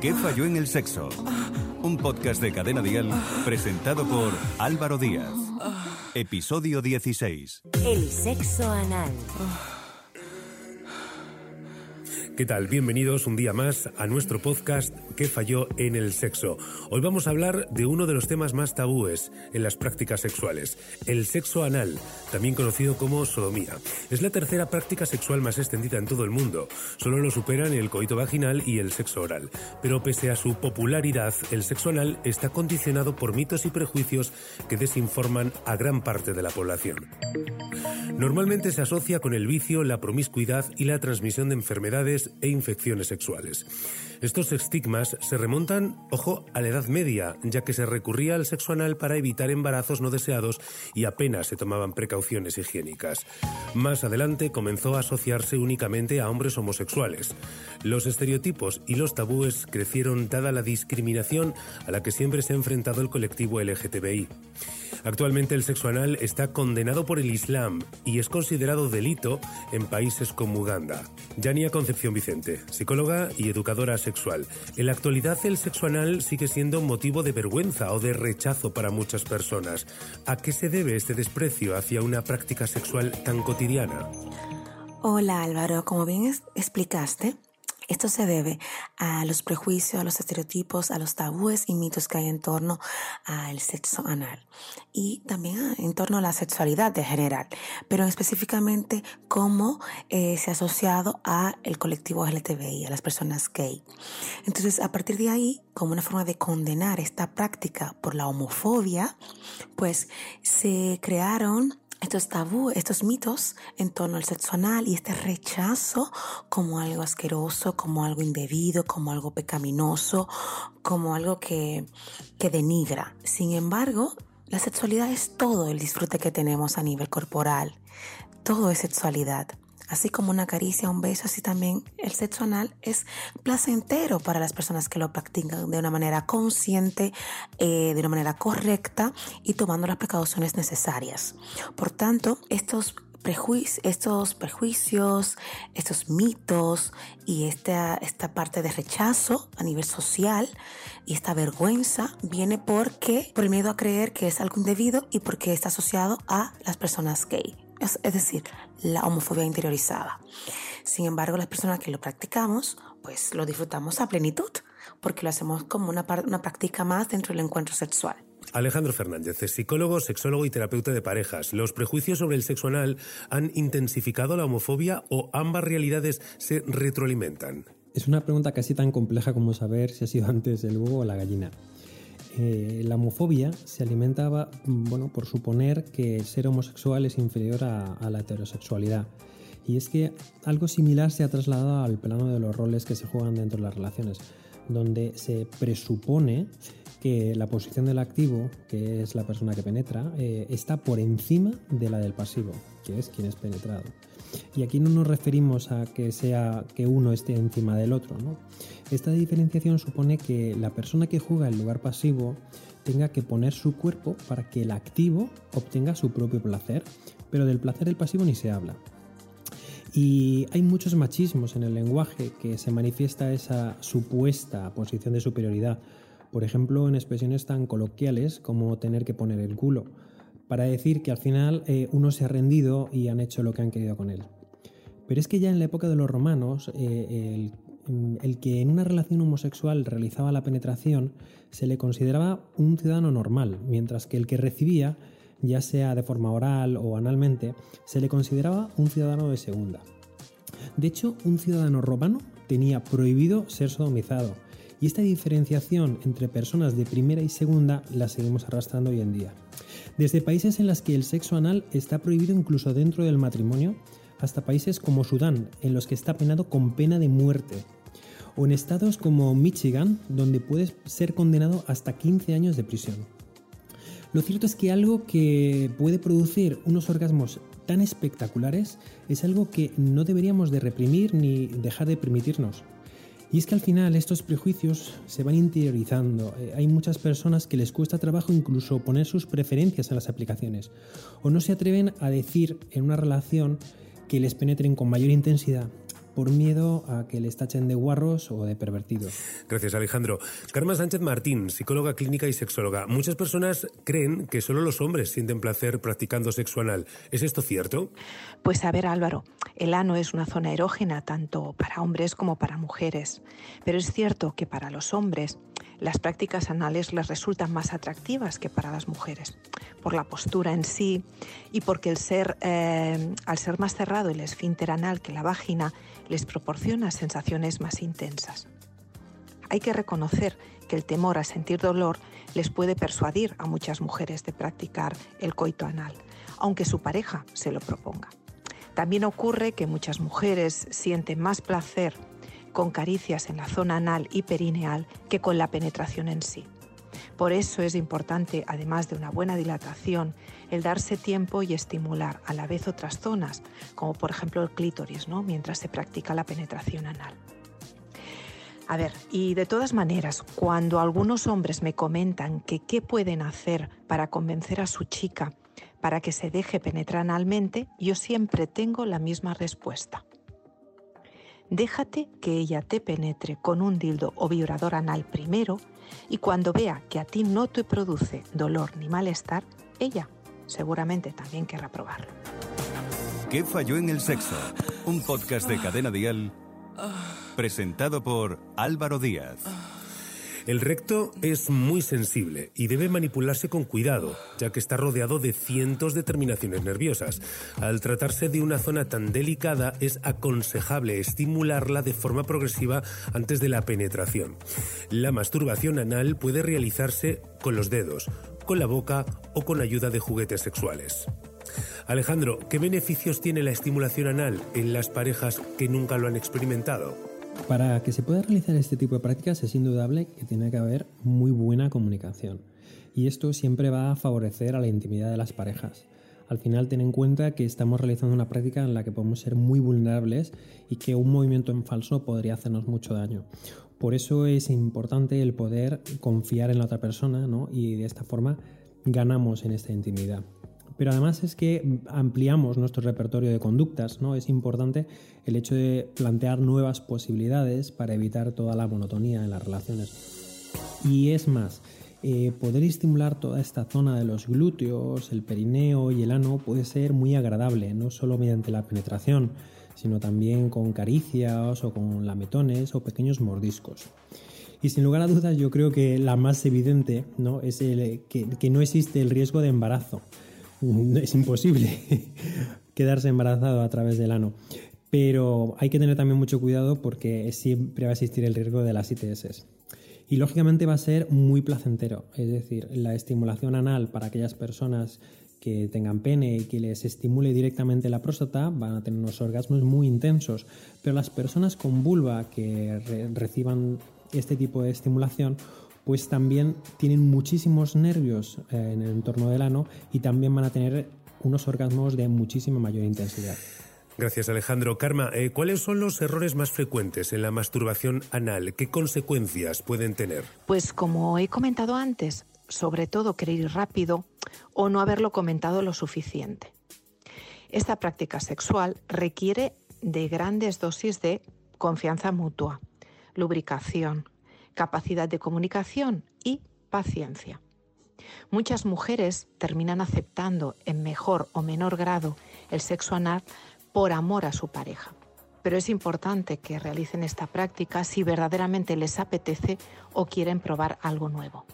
¿Qué falló en el sexo? Un podcast de Cadena Dial presentado por Álvaro Díaz. Episodio 16. El sexo anal. ¿Qué tal? Bienvenidos un día más a nuestro podcast ¿Qué falló en el sexo? Hoy vamos a hablar de uno de los temas más tabúes en las prácticas sexuales, el sexo anal, también conocido como sodomía. Es la tercera práctica sexual más extendida en todo el mundo. Solo lo superan el coito vaginal y el sexo oral. Pero pese a su popularidad, el sexo anal está condicionado por mitos y prejuicios que desinforman a gran parte de la población. Normalmente se asocia con el vicio, la promiscuidad y la transmisión de enfermedades e infecciones sexuales. Estos estigmas se remontan, ojo, a la Edad Media, ya que se recurría al sexo anal para evitar embarazos no deseados y apenas se tomaban precauciones higiénicas. Más adelante comenzó a asociarse únicamente a hombres homosexuales. Los estereotipos y los tabúes crecieron dada la discriminación a la que siempre se ha enfrentado el colectivo LGTBI. Actualmente el sexo anal está condenado por el Islam y es considerado delito en países como Uganda. Yania Concepción Vicente, psicóloga y educadora sexual. En la actualidad el sexo anal sigue siendo motivo de vergüenza o de rechazo para muchas personas. ¿A qué se debe este desprecio hacia una práctica sexual tan cotidiana? Hola Álvaro, como bien explicaste, esto se debe a los prejuicios, a los estereotipos, a los tabúes y mitos que hay en torno al sexo anal y también en torno a la sexualidad en general, pero específicamente cómo eh, se ha asociado a el colectivo LGTBI, a las personas gay. Entonces, a partir de ahí, como una forma de condenar esta práctica por la homofobia, pues se crearon estos tabú, estos mitos en torno al sexo anal y este rechazo como algo asqueroso, como algo indebido, como algo pecaminoso, como algo que, que denigra. Sin embargo, la sexualidad es todo el disfrute que tenemos a nivel corporal. Todo es sexualidad. Así como una caricia, un beso, así también el sexo anal es placentero para las personas que lo practican de una manera consciente, eh, de una manera correcta y tomando las precauciones necesarias. Por tanto, estos estos prejuicios, estos mitos y esta, esta parte de rechazo a nivel social y esta vergüenza viene porque por el miedo a creer que es algo indebido y porque está asociado a las personas gay es, decir, la homofobia interiorizada. Sin embargo, las personas que lo practicamos, pues lo disfrutamos a plenitud, porque lo hacemos como una, una práctica más dentro del encuentro sexual. Alejandro Fernández es psicólogo, sexólogo y terapeuta de parejas. ¿Los prejuicios sobre el sexo anal han intensificado la homofobia o ambas realidades se retroalimentan? Es una pregunta casi tan compleja como saber si ha sido antes el huevo o la gallina. Eh, la homofobia se alimentaba bueno, por suponer que ser homosexual es inferior a, la heterosexualidad. Y es que algo similar se ha trasladado al plano de los roles que se juegan dentro de las relaciones, donde se presupone que la posición del activo, que es la persona que penetra, eh, está por encima de la del pasivo, que es quien es penetrado. Y aquí no nos referimos a que sea que uno esté encima del otro. ¿no? Esta diferenciación supone que la persona que juega el lugar pasivo tenga que poner su cuerpo para que el activo obtenga su propio placer, pero del placer del pasivo ni se habla. Y hay muchos machismos en el lenguaje que se manifiesta esa supuesta posición de superioridad, por ejemplo en expresiones tan coloquiales como tener que poner el culo para decir que al final eh, uno se ha rendido y han hecho lo que han querido con él. Pero es que ya en la época de los romanos, eh, el, el, que en una relación homosexual realizaba la penetración se le consideraba un ciudadano normal, mientras que el que recibía, ya sea de forma oral o analmente, se le consideraba un ciudadano de segunda. De hecho, un ciudadano romano tenía prohibido ser sodomizado, y esta diferenciación entre personas de primera y segunda la seguimos arrastrando hoy en día. Desde países en los que el sexo anal está prohibido incluso dentro del matrimonio, hasta países como Sudán, en los que está penado con pena de muerte. O en estados como Michigan, donde puedes ser condenado hasta 15 años de prisión. Lo cierto es que algo que puede producir unos orgasmos tan espectaculares es algo que no deberíamos de reprimir ni dejar de permitirnos. Y es que al final estos prejuicios se van interiorizando. Eh, hay muchas personas que les cuesta trabajo incluso poner sus preferencias en las aplicaciones o no se atreven a decir en una relación que les penetren con mayor intensidad por miedo a que les tachen de guarros o de pervertidos. Gracias, Alejandro. Carmen Sánchez Martín, psicóloga clínica y sexóloga. Muchas personas creen que solo los hombres sienten placer practicando sexo anal. ¿Es esto cierto? Pues a ver, Álvaro, el ano es una zona erógena tanto para hombres como para mujeres. Pero es cierto que para los hombres las prácticas anales les resultan más atractivas que para las mujeres, por la postura en sí y porque el ser, eh, al ser más cerrado el esfínter anal que la vagina les proporciona sensaciones más intensas. Hay que reconocer que el temor a sentir dolor les puede persuadir a muchas mujeres de practicar el coito anal, aunque su pareja se lo proponga. También ocurre que muchas mujeres sienten más placer con caricias en la zona anal y perineal que con la penetración en sí. Por eso es importante, además de una buena dilatación, el darse tiempo y estimular a la vez otras zonas, como por ejemplo el clítoris, ¿no? mientras se practica la penetración anal. A ver, y de todas maneras, cuando algunos hombres me comentan que qué pueden hacer para convencer a su chica para que se deje penetrar analmente, yo siempre tengo la misma respuesta. Déjate que ella te penetre con un dildo o vibrador anal primero y cuando vea que a ti no te produce dolor ni malestar, ella seguramente también querrá probarlo. ¿Qué falló en el sexo? Un podcast de Cadena Dial presentado por Álvaro Díaz. El recto es muy sensible y debe manipularse con cuidado, ya que está rodeado de cientos de terminaciones nerviosas. Al tratarse de una zona tan delicada, es aconsejable estimularla de forma progresiva antes de la penetración. La masturbación anal puede realizarse con los dedos, con la boca o con ayuda de juguetes sexuales. Alejandro, ¿qué beneficios tiene la estimulación anal en las parejas que nunca lo han experimentado? Para que se pueda realizar este tipo de prácticas es indudable que tiene que haber muy buena comunicación. Y esto siempre va a favorecer a la intimidad de las parejas. Al final ten en cuenta que estamos realizando una práctica en la que podemos ser muy vulnerables y que un movimiento en falso podría hacernos mucho daño. Por eso es importante el poder confiar en la otra persona y de esta forma ganamos en esta intimidad pero además es que ampliamos nuestro repertorio de conductas, ¿no? Es importante el hecho de plantear nuevas posibilidades para evitar toda la monotonía en las relaciones. Y es más, eh, poder estimular toda esta zona de los glúteos, el perineo y el ano puede ser muy agradable, no solo mediante la penetración, sino también con caricias o con lametones o pequeños mordiscos. Y sin lugar a dudas yo creo que la más evidente ¿no? es el, que no existe el riesgo de embarazo es imposible quedarse embarazado a través del ano. Pero hay que tener también mucho cuidado porque siempre va a existir el riesgo de las ITS. Y lógicamente va a ser muy placentero, es decir, la estimulación anal para aquellas personas que tengan pene y que les estimule directamente la próstata van a tener unos orgasmos muy intensos, pero las personas con vulva que reciban este tipo de estimulación pues también tienen muchísimos nervios eh, en el entorno del ano y también van a tener unos orgasmos de muchísima mayor intensidad. Gracias, Alejandro. Karma, eh, ¿cuáles son los errores más frecuentes en la masturbación anal? ¿Qué consecuencias pueden tener? Pues como he comentado antes, sobre todo querer ir rápido o no haberlo comentado lo suficiente. Esta práctica sexual requiere de grandes dosis de confianza mutua, lubricación, capacidad de comunicación y paciencia. Muchas mujeres terminan aceptando en mejor o menor grado el sexo anal por amor a su pareja. Pero es importante que realicen esta práctica si verdaderamente les apetece o quieren probar algo nuevo.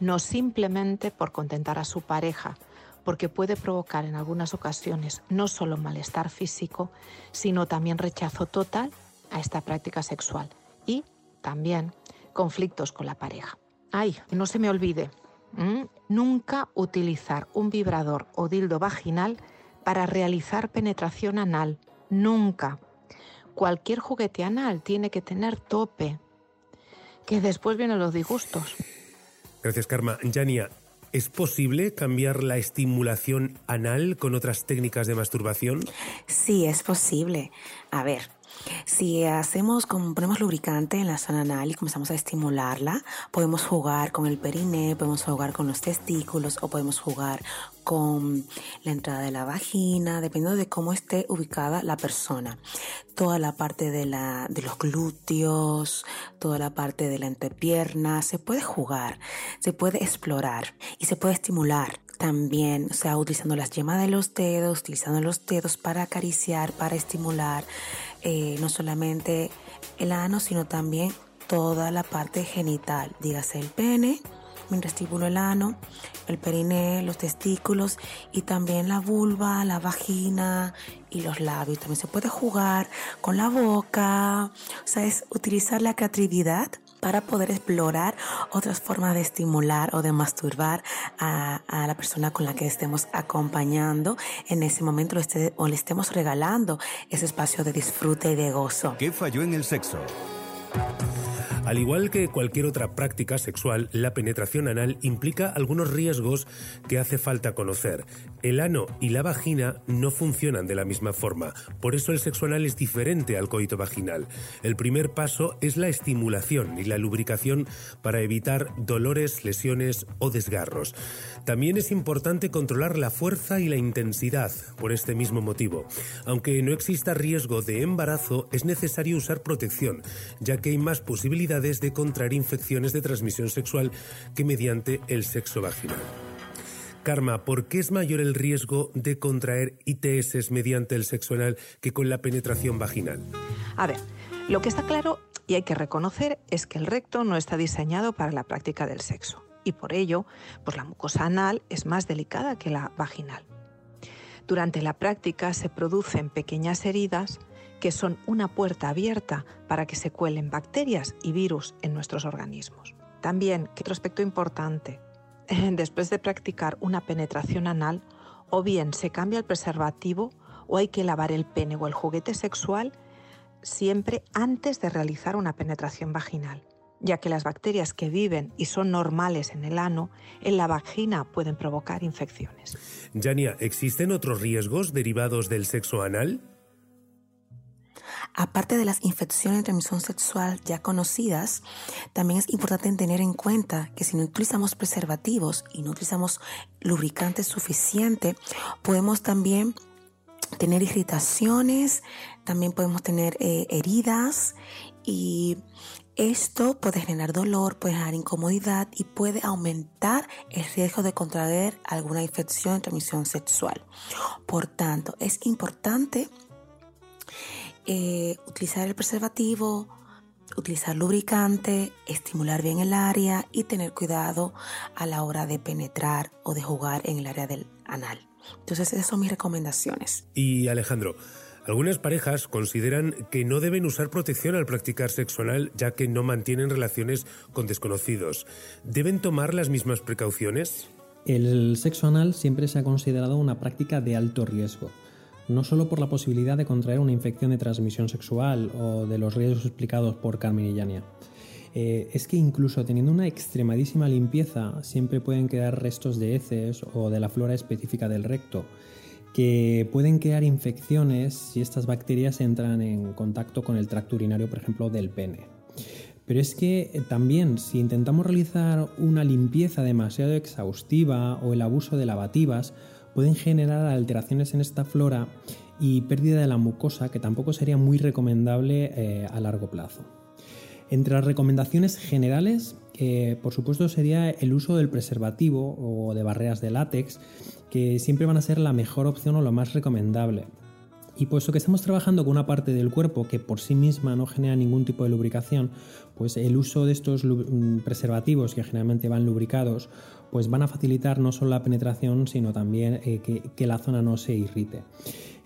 No simplemente por contentar a su pareja, porque puede provocar en algunas ocasiones no solo malestar físico, sino también rechazo total a esta práctica sexual y también conflictos con la pareja. Ay, no se me olvide, nunca utilizar un vibrador o dildo vaginal para realizar penetración anal. Nunca. Cualquier juguete anal tiene que tener tope, que después vienen los disgustos. Gracias, Karma. Yania, ¿es posible cambiar la estimulación anal con otras técnicas de masturbación? Sí, es posible. A ver, Si hacemos, como ponemos lubricante en la zona anal y comenzamos a estimularla, podemos jugar con el periné, podemos jugar con los testículos o podemos jugar con la entrada de la vagina, dependiendo de cómo esté ubicada la persona. Toda la parte de, la, de los glúteos, toda la parte de la entrepierna, se puede jugar, se puede explorar y se puede estimular también, o sea, utilizando las yemas de los dedos, utilizando los dedos para acariciar, para estimular eh, no solamente el ano, sino también toda la parte genital, dígase el pene, mientras estimulo el ano, el periné, los testículos y también la vulva, la vagina y los labios. También se puede jugar con la boca, o sea, es utilizar la creatividad para poder explorar otras formas de estimular o de masturbar a, la persona con la que estemos acompañando en ese momento o le estemos regalando ese espacio de disfrute y de gozo. ¿Qué falló en el sexo? Al igual que cualquier otra práctica sexual, la penetración anal implica algunos riesgos que hace falta conocer. El ano y la vagina no funcionan de la misma forma, por eso el sexo anal es diferente al coito vaginal. El primer paso es la estimulación y la lubricación para evitar dolores, lesiones o desgarros. También es importante controlar la fuerza y la intensidad por este mismo motivo. Aunque no exista riesgo de embarazo, es necesario usar protección, ya que hay más posibilidades de contraer infecciones de transmisión sexual que mediante el sexo vaginal. Karma, ¿por qué es mayor el riesgo de contraer ITS mediante el sexo anal que con la penetración vaginal? A ver, lo que está claro y hay que reconocer es que el recto no está diseñado para la práctica del sexo y por ello, pues la mucosa anal es más delicada que la vaginal. Durante la práctica se producen pequeñas heridas que son una puerta abierta para que se cuelen bacterias y virus en nuestros organismos. También, otro aspecto importante, después de practicar una penetración anal, o bien se cambia el preservativo o hay que lavar el pene o el juguete sexual siempre antes de realizar una penetración vaginal, ya que las bacterias que viven y son normales en el ano, en la vagina pueden provocar infecciones. Jania, ¿existen otros riesgos derivados del sexo anal? Aparte de las infecciones de transmisión sexual ya conocidas, también es importante tener en cuenta que si no utilizamos preservativos y no utilizamos lubricantes suficiente, podemos también tener irritaciones, también podemos tener eh, heridas y esto puede generar dolor, puede generar incomodidad y puede aumentar el riesgo de contraer alguna infección de transmisión sexual. Por tanto, es importante eh, utilizar el preservativo, utilizar lubricante, estimular bien el área y tener cuidado a la hora de penetrar o de jugar en el área del anal. Entonces esas son mis recomendaciones. Y Alejandro, algunas parejas consideran que no deben usar protección al practicar sexo anal ya que no mantienen relaciones con desconocidos. ¿Deben tomar las mismas precauciones? El sexo anal siempre se ha considerado una práctica de alto riesgo no solo por la posibilidad de contraer una infección de transmisión sexual o de los riesgos explicados por Carmen y Yania. Eh, es que incluso teniendo una extremadísima limpieza siempre pueden quedar restos de heces o de la flora específica del recto, que pueden crear infecciones si estas bacterias entran en contacto con el tracto urinario, por ejemplo, del pene. Pero es que eh, también si intentamos realizar una limpieza demasiado exhaustiva o el abuso de lavativas, pueden generar alteraciones en esta flora y pérdida de la mucosa que tampoco sería muy recomendable eh, a largo plazo. Entre las recomendaciones generales, eh, por supuesto, sería el uso del preservativo o de barreras de látex, que siempre van a ser la mejor opción o lo más recomendable. Y puesto que estamos trabajando con una parte del cuerpo que por sí misma no genera ningún tipo de lubricación, pues el uso de estos mm, preservativos que generalmente van lubricados, pues van a facilitar no solo la penetración, sino también eh, que, la zona no se irrite.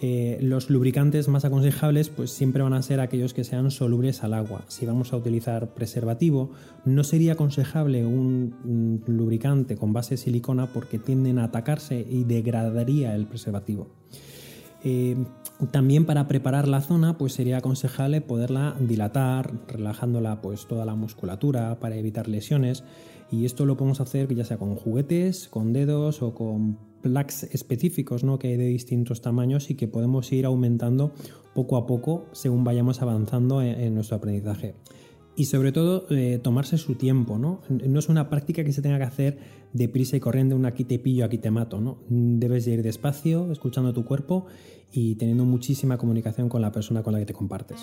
Eh, los lubricantes más aconsejables pues siempre van a ser aquellos que sean solubles al agua. Si vamos a utilizar preservativo, no sería aconsejable un, lubricante con base de silicona porque tienden a atacarse y degradaría el preservativo. Eh, también para preparar la zona, pues sería aconsejable poderla dilatar, relajándola pues toda la musculatura para evitar lesiones. Y esto lo podemos hacer ya sea con juguetes, con dedos o con plugs específicos ¿no? que hay de distintos tamaños y que podemos ir aumentando poco a poco según vayamos avanzando en, nuestro aprendizaje. Y sobre todo, eh, tomarse su tiempo, ¿no? No es una práctica que se tenga que hacer deprisa y corriendo, un aquí te pillo, aquí te mato, ¿no? Debes ir despacio, escuchando tu cuerpo y teniendo muchísima comunicación con la persona con la que te compartes.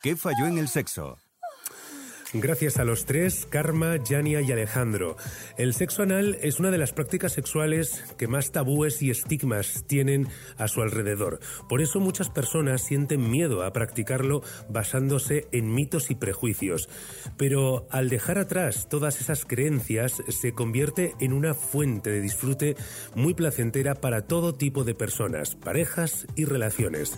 ¿Qué falló en el sexo? Gracias a los tres, Karma, Yania y Alejandro. El sexo anal es una de las prácticas sexuales que más tabúes y estigmas tienen a su alrededor. Por eso muchas personas sienten miedo a practicarlo basándose en mitos y prejuicios. Pero al dejar atrás todas esas creencias, se convierte en una fuente de disfrute muy placentera para todo tipo de personas, parejas y relaciones.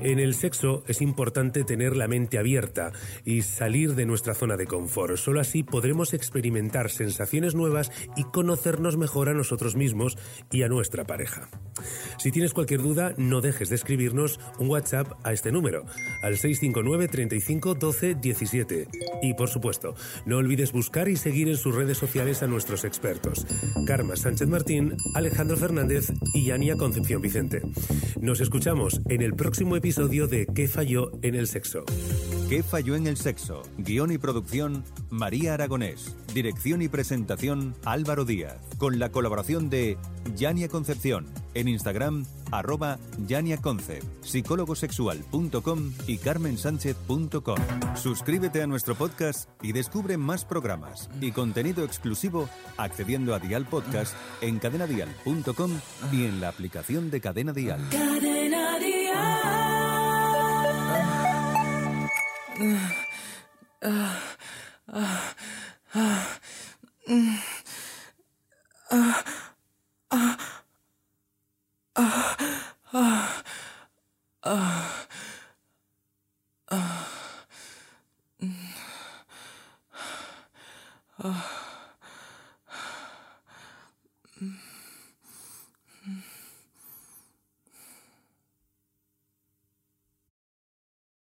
En el sexo es importante tener la mente abierta y salir de nuestra zona de confort. Solo así podremos experimentar sensaciones nuevas y conocernos mejor a nosotros mismos y a nuestra pareja. Si tienes cualquier duda, no dejes de escribirnos un WhatsApp a este número, al 659 35 12 17. Y por supuesto, no olvides buscar y seguir en sus redes sociales a nuestros expertos, Karma Sánchez Martín, Alejandro Fernández y Yania Concepción Vicente. Nos escuchamos en el próximo episodio de ¿Qué falló en el sexo? ¿Qué falló en el sexo? Guión y producción, María Aragonés. Dirección y presentación, Álvaro Díaz. Con la colaboración de Yania Concepción. En Instagram, arroba YaniaConcept, psicólogosexual.com y carmensánchez.com. Suscríbete a nuestro podcast y descubre más programas y contenido exclusivo accediendo a Dial Podcast en cadenadial.com y en la aplicación de Cadena Dial. Cadena Dial.